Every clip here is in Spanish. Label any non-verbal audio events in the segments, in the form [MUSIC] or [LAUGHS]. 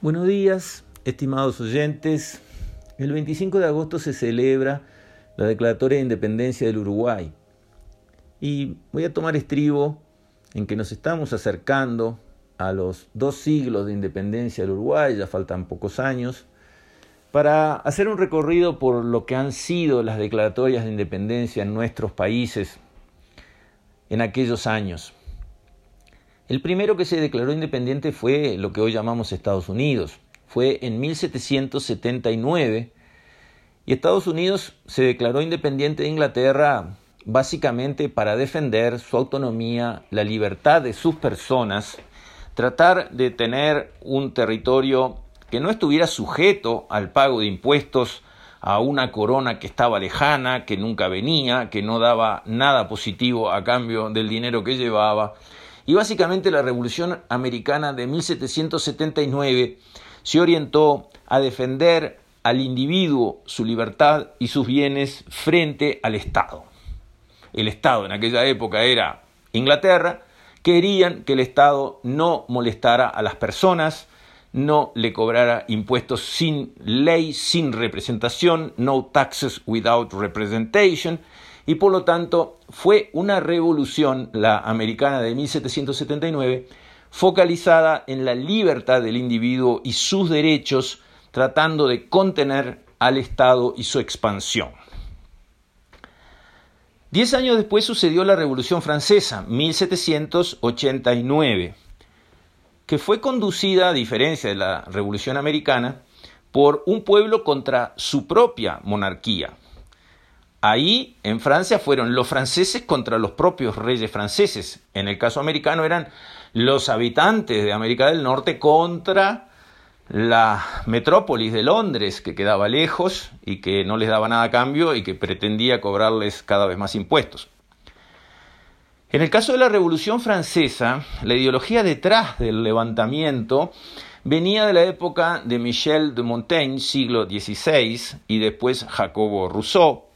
Buenos días, estimados oyentes. El 25 de agosto se celebra la Declaratoria de Independencia del Uruguay. Y voy a tomar estribo en que nos estamos acercando a los dos siglos de independencia del Uruguay, ya faltan pocos años, para hacer un recorrido por lo que han sido las declaratorias de independencia en nuestros países en aquellos años. El primero que se declaró independiente fue lo que hoy llamamos Estados Unidos. Fue en 1779 y Estados Unidos se declaró independiente de Inglaterra básicamente para defender su autonomía, la libertad de sus personas, tratar de tener un territorio que no estuviera sujeto al pago de impuestos a una corona que estaba lejana, que nunca venía, que no daba nada positivo a cambio del dinero que llevaba. Y básicamente la Revolución Americana de 1779 se orientó a defender al individuo, su libertad y sus bienes frente al Estado. El Estado en aquella época era Inglaterra, querían que el Estado no molestara a las personas, no le cobrara impuestos sin ley, sin representación, no taxes without representation, y por lo tanto fue una revolución, la americana de 1779, focalizada en la libertad del individuo y sus derechos, tratando de contener al Estado y su expansión. Diez años después sucedió la Revolución Francesa, 1789 que fue conducida, a diferencia de la Revolución Americana, por un pueblo contra su propia monarquía. Ahí, en Francia, fueron los franceses contra los propios reyes franceses. En el caso americano eran los habitantes de América del Norte contra la metrópolis de Londres, que quedaba lejos y que no les daba nada a cambio y que pretendía cobrarles cada vez más impuestos. En el caso de la Revolución Francesa, la ideología detrás del levantamiento venía de la época de Michel de Montaigne, siglo XVI, y después Jacobo Rousseau,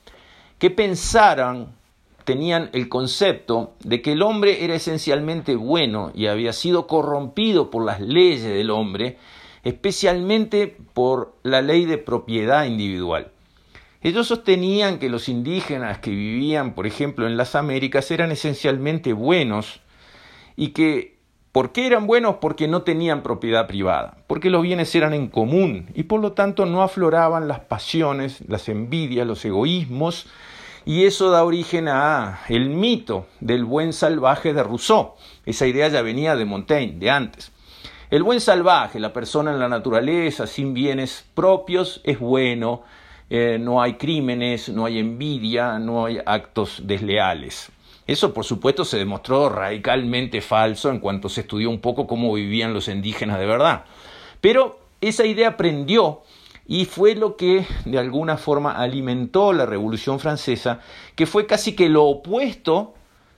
que pensaran, tenían el concepto de que el hombre era esencialmente bueno y había sido corrompido por las leyes del hombre, especialmente por la ley de propiedad individual. Ellos sostenían que los indígenas que vivían, por ejemplo, en las Américas eran esencialmente buenos y que, ¿por qué eran buenos? Porque no tenían propiedad privada, porque los bienes eran en común y por lo tanto no afloraban las pasiones, las envidias, los egoísmos y eso da origen a el mito del buen salvaje de Rousseau. Esa idea ya venía de Montaigne, de antes. El buen salvaje, la persona en la naturaleza, sin bienes propios, es bueno, eh, no hay crímenes, no hay envidia, no hay actos desleales. Eso, por supuesto, se demostró radicalmente falso en cuanto se estudió un poco cómo vivían los indígenas de verdad. Pero esa idea prendió y fue lo que de alguna forma alimentó la Revolución Francesa, que fue casi que lo opuesto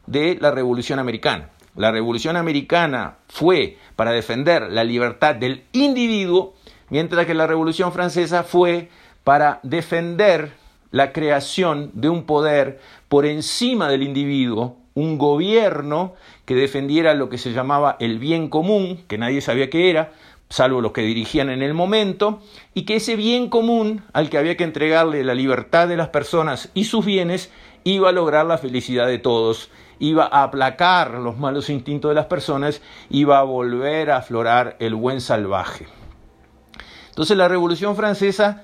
de la Revolución Americana. La Revolución Americana fue para defender la libertad del individuo, mientras que la Revolución Francesa fue para defender la creación de un poder por encima del individuo, un gobierno que defendiera lo que se llamaba el bien común, que nadie sabía qué era, salvo los que dirigían en el momento, y que ese bien común al que había que entregarle la libertad de las personas y sus bienes iba a lograr la felicidad de todos, iba a aplacar los malos instintos de las personas, iba a volver a aflorar el buen salvaje. Entonces la Revolución Francesa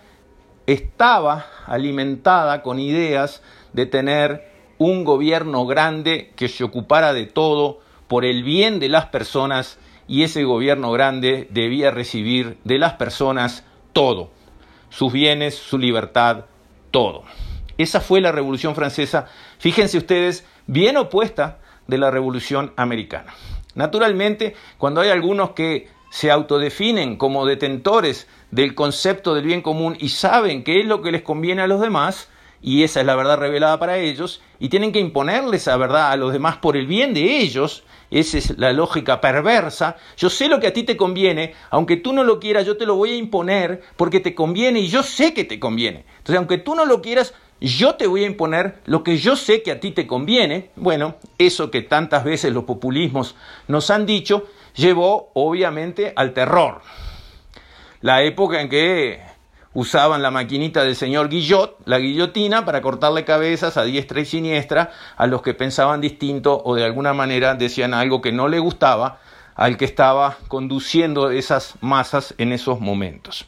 estaba alimentada con ideas de tener un gobierno grande que se ocupara de todo por el bien de las personas y ese gobierno grande debía recibir de las personas todo, sus bienes, su libertad, todo. Esa fue la Revolución Francesa, fíjense ustedes, bien opuesta de la Revolución Americana. Naturalmente, cuando hay algunos que se autodefinen como detentores del concepto del bien común y saben qué es lo que les conviene a los demás, y esa es la verdad revelada para ellos, y tienen que imponerles esa verdad a los demás por el bien de ellos, esa es la lógica perversa, yo sé lo que a ti te conviene, aunque tú no lo quieras, yo te lo voy a imponer porque te conviene y yo sé que te conviene. Entonces, aunque tú no lo quieras, yo te voy a imponer lo que yo sé que a ti te conviene. Bueno, eso que tantas veces los populismos nos han dicho, llevó obviamente al terror. la época en que usaban la maquinita del señor Guillot, la guillotina, para cortarle cabezas a diestra y siniestra a los que pensaban distinto o de alguna manera decían algo que no le gustaba al que estaba conduciendo esas masas en esos momentos.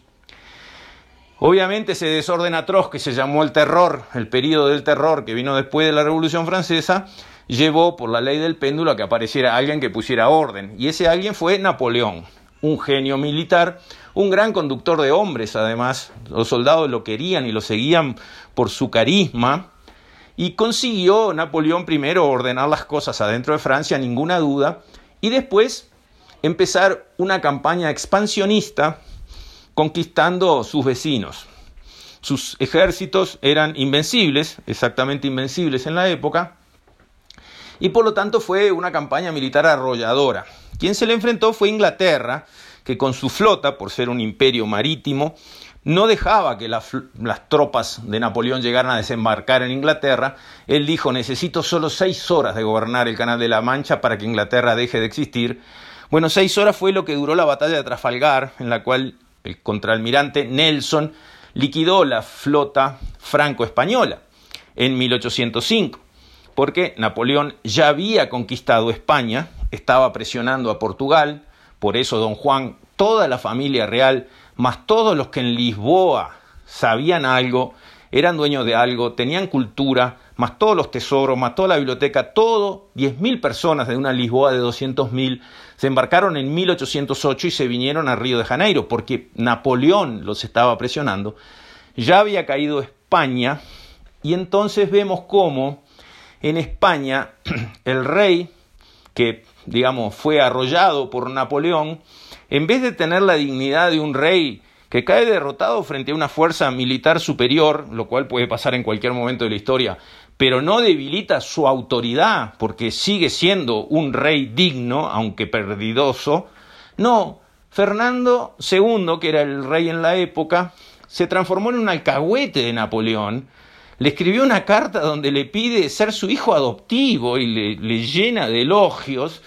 Obviamente ese desorden atroz que se llamó el terror, el periodo del terror que vino después de la Revolución Francesa, llevó por la ley del péndulo a que apareciera alguien que pusiera orden. Y ese alguien fue Napoleón, un genio militar, un gran conductor de hombres además. Los soldados lo querían y lo seguían por su carisma. Y consiguió Napoleón primero ordenar las cosas adentro de Francia, ninguna duda, y después empezar una campaña expansionista conquistando sus vecinos. Sus ejércitos eran invencibles, exactamente invencibles en la época, y por lo tanto fue una campaña militar arrolladora. Quien se le enfrentó fue Inglaterra, que con su flota, por ser un imperio marítimo, no dejaba que las tropas de Napoleón llegaran a desembarcar en Inglaterra. Él dijo, necesito solo seis horas de gobernar el Canal de la Mancha para que Inglaterra deje de existir. Bueno, seis horas fue lo que duró la batalla de Trafalgar, en la cual el contraalmirante Nelson liquidó la flota franco-española en 1805 porque Napoleón ya había conquistado España, estaba presionando a Portugal, por eso don Juan, toda la familia real, más todos los que en Lisboa sabían algo, eran dueños de algo, tenían cultura, más todos los tesoros, más toda la biblioteca, todo, 10.000 personas de una Lisboa de 200.000, se embarcaron en 1808 y se vinieron a Río de Janeiro, porque Napoleón los estaba presionando, ya había caído España, y entonces vemos cómo en España, [CLEARS THROAT] el rey, que digamos fue arrollado por Napoleón, en vez de tener la dignidad de un rey que cae derrotado frente a una fuerza militar superior, lo cual puede pasar en cualquier momento de la historia, pero no debilita su autoridad porque sigue siendo un rey digno, aunque perdidoso, no, Fernando II, que era el rey en la época, se transformó en un alcahuete de Napoleón, le escribió una carta donde le pide ser su hijo adoptivo y le, llena de elogios,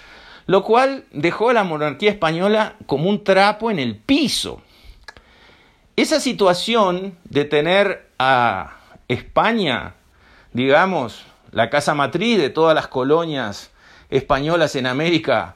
lo cual dejó a la monarquía española como un trapo en el piso. Esa situación de tener a España, digamos, la casa matriz de todas las colonias españolas en América,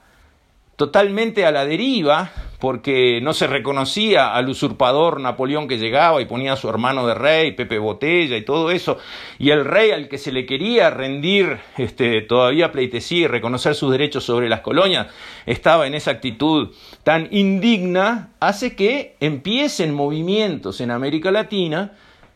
totalmente a la deriva, porque no se reconocía al usurpador Napoleón que llegaba y ponía a su hermano de rey, Pepe Botella y todo eso, y el rey al que se le quería rendir este, todavía pleitesía y reconocer sus derechos sobre las colonias, estaba en esa actitud tan indigna, hace que empiecen movimientos en América Latina,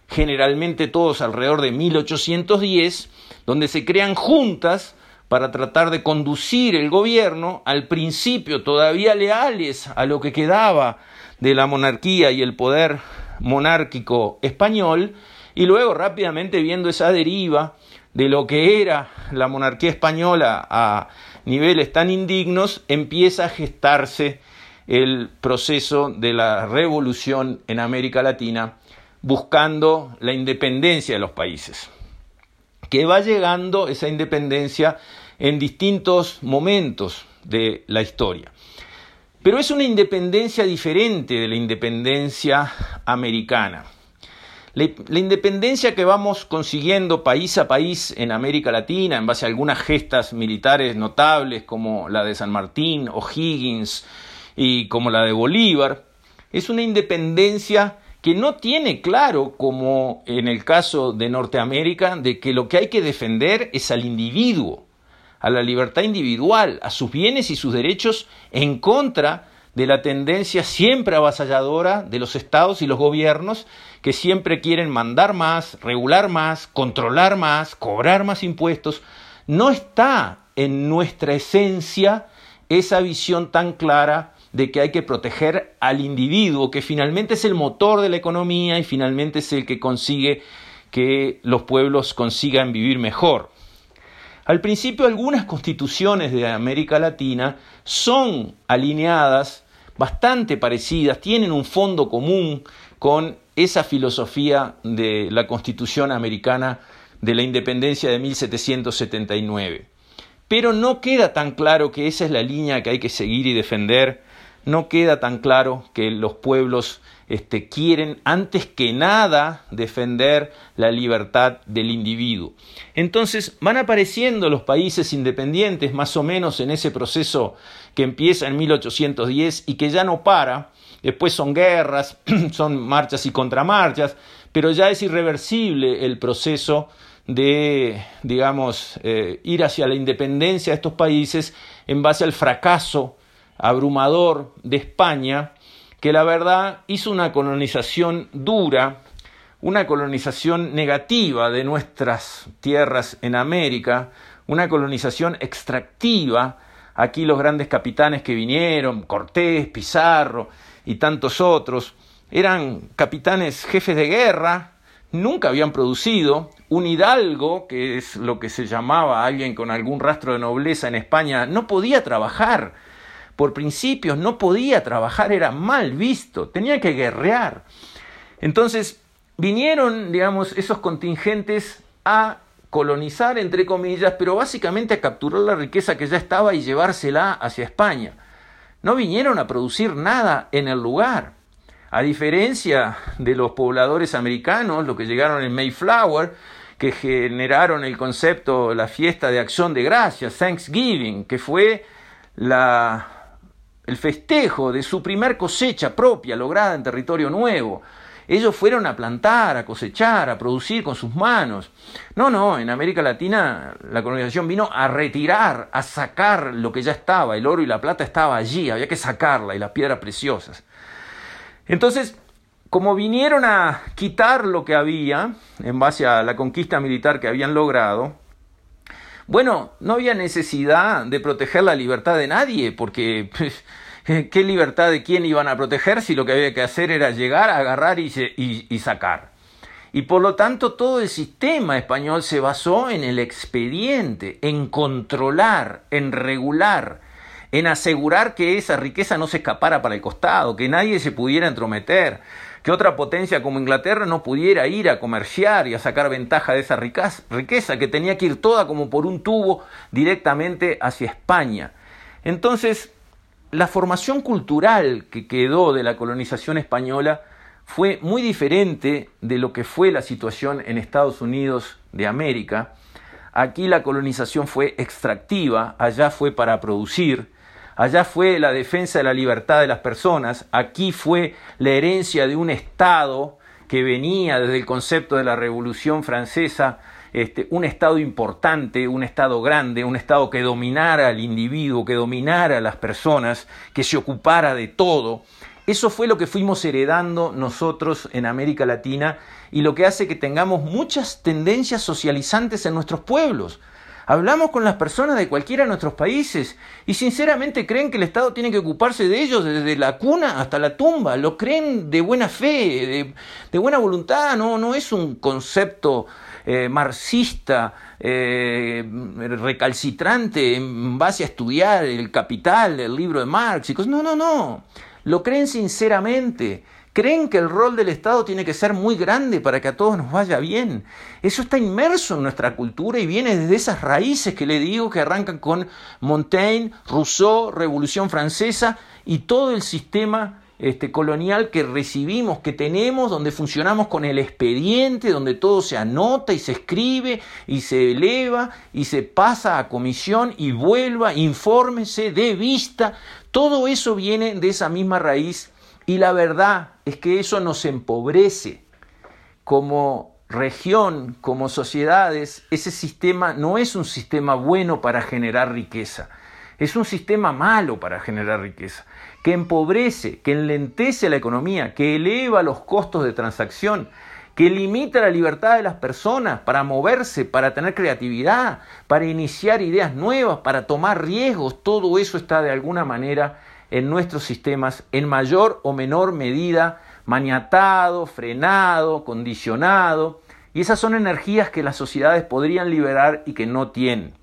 generalmente todos alrededor de 1810, donde se crean juntas para tratar de conducir el gobierno, al principio todavía leales a lo que quedaba de la monarquía y el poder monárquico español, y luego rápidamente viendo esa deriva de lo que era la monarquía española a niveles tan indignos, empieza a gestarse el proceso de la revolución en América Latina, buscando la independencia de los países. Que va llegando esa independencia en distintos momentos de la historia. Pero es una independencia diferente de la independencia americana. La, independencia que vamos consiguiendo país a país en América Latina, en base a algunas gestas militares notables como la de San Martín, O'Higgins y como la de Bolívar, es una independencia que no tiene claro, como en el caso de Norteamérica, de que lo que hay que defender es al individuo, a la libertad individual, a sus bienes y sus derechos en contra de la tendencia siempre avasalladora de los estados y los gobiernos que siempre quieren mandar más, regular más, controlar más, cobrar más impuestos. No está en nuestra esencia esa visión tan clara de que hay que proteger al individuo, que finalmente es el motor de la economía y finalmente es el que consigue que los pueblos consigan vivir mejor. Al principio algunas constituciones de América Latina son alineadas, bastante parecidas, tienen un fondo común con esa filosofía de la constitución americana de la independencia de 1779. Pero no queda tan claro que esa es la línea que hay que seguir y defender no queda tan claro que los pueblos este, quieren antes que nada defender la libertad del individuo. Entonces van apareciendo los países independientes más o menos en ese proceso que empieza en 1810 y que ya no para, después son guerras, [CLEARS THROAT] son marchas y contramarchas, pero ya es irreversible el proceso de, digamos, eh, ir hacia la independencia de estos países en base al fracaso abrumador de España, que la verdad hizo una colonización dura, una colonización negativa de nuestras tierras en América, una colonización extractiva. Aquí los grandes capitanes que vinieron, Cortés, Pizarro y tantos otros, eran capitanes jefes de guerra, nunca habían producido. Un hidalgo, que es lo que se llamaba alguien con algún rastro de nobleza en España, no podía trabajar. Por principios no podía trabajar, era mal visto, tenía que guerrear. Entonces vinieron, digamos, esos contingentes a colonizar, entre comillas, pero básicamente a capturar la riqueza que ya estaba y llevársela hacia España. No vinieron a producir nada en el lugar. A diferencia de los pobladores americanos, los que llegaron en Mayflower, que generaron el concepto, la fiesta de acción de gracias, Thanksgiving, que fue la, el festejo de su primer cosecha propia lograda en territorio nuevo. Ellos fueron a plantar, a cosechar, a producir con sus manos. No, no, en América Latina la colonización vino a retirar, a sacar lo que ya estaba. El oro y la plata estaba allí, había que sacarla y las piedras preciosas. Entonces, como vinieron a quitar lo que había en base a la conquista militar que habían logrado, bueno, no había necesidad de proteger la libertad de nadie, porque pues, [LAUGHS] ¿qué libertad de quién iban a proteger si lo que había que hacer era llegar, agarrar y, y sacar? Y por lo tanto todo el sistema español se basó en el expediente, en controlar, en regular, en asegurar que esa riqueza no se escapara para el costado, que nadie se pudiera entrometer, que otra potencia como Inglaterra no pudiera ir a comerciar y a sacar ventaja de esa riqueza, que tenía que ir toda como por un tubo directamente hacia España. Entonces, la formación cultural que quedó de la colonización española fue muy diferente de lo que fue la situación en Estados Unidos de América. Aquí la colonización fue extractiva, allá fue para producir, Allá fue la defensa de la libertad de las personas, aquí fue la herencia de un Estado que venía desde el concepto de la Revolución Francesa, este, un Estado importante, un Estado grande, un Estado que dominara al individuo, que dominara a las personas, que se ocupara de todo. Eso fue lo que fuimos heredando nosotros en América Latina y lo que hace que tengamos muchas tendencias socializantes en nuestros pueblos. Hablamos con las personas de cualquiera de nuestros países y sinceramente creen que el Estado tiene que ocuparse de ellos desde la cuna hasta la tumba. Lo creen de buena fe, de, buena voluntad. No, no es un concepto eh, marxista eh, recalcitrante en base a estudiar el capital del libro de Marx. Y. No, no, no. Lo creen sinceramente creen que el rol del Estado tiene que ser muy grande para que a todos nos vaya bien. Eso está inmerso en nuestra cultura y viene desde esas raíces que le digo que arrancan con Montaigne, Rousseau, Revolución Francesa y todo el sistema este, colonial que recibimos, que tenemos, donde funcionamos con el expediente, donde todo se anota y se escribe y se eleva y se pasa a comisión y vuelva, infórmese, dé vista. Todo eso viene de esa misma raíz y la verdad es que eso nos empobrece como región, como sociedades. Ese sistema no es un sistema bueno para generar riqueza. Es un sistema malo para generar riqueza, que empobrece, que enlentece la economía, que eleva los costos de transacción, que limita la libertad de las personas para moverse, para tener creatividad, para iniciar ideas nuevas, para tomar riesgos. Todo eso está de alguna manera en nuestros sistemas en mayor o menor medida maniatado, frenado, condicionado, y esas son energías que las sociedades podrían liberar y que no tienen.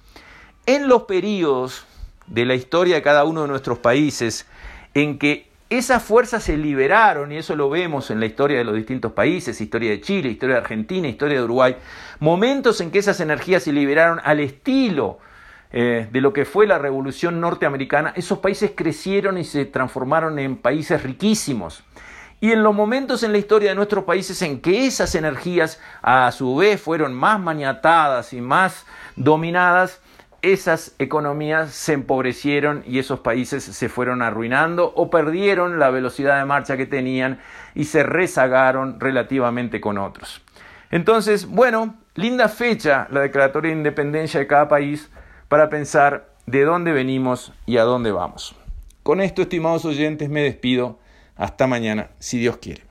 En los periodos de la historia de cada uno de nuestros países en que esas fuerzas se liberaron, y eso lo vemos en la historia de los distintos países, historia de Chile, historia de Argentina, historia de Uruguay, momentos en que esas energías se liberaron al estilo eh, de lo que fue la revolución norteamericana, esos países crecieron y se transformaron en países riquísimos. Y en los momentos en la historia de nuestros países en que esas energías a su vez fueron más maniatadas y más dominadas, esas economías se empobrecieron y esos países se fueron arruinando o perdieron la velocidad de marcha que tenían y se rezagaron relativamente con otros. Entonces, bueno, linda fecha la declaratoria de independencia de cada país para pensar de dónde venimos y a dónde vamos. Con esto, estimados oyentes, me despido hasta mañana, si Dios quiere.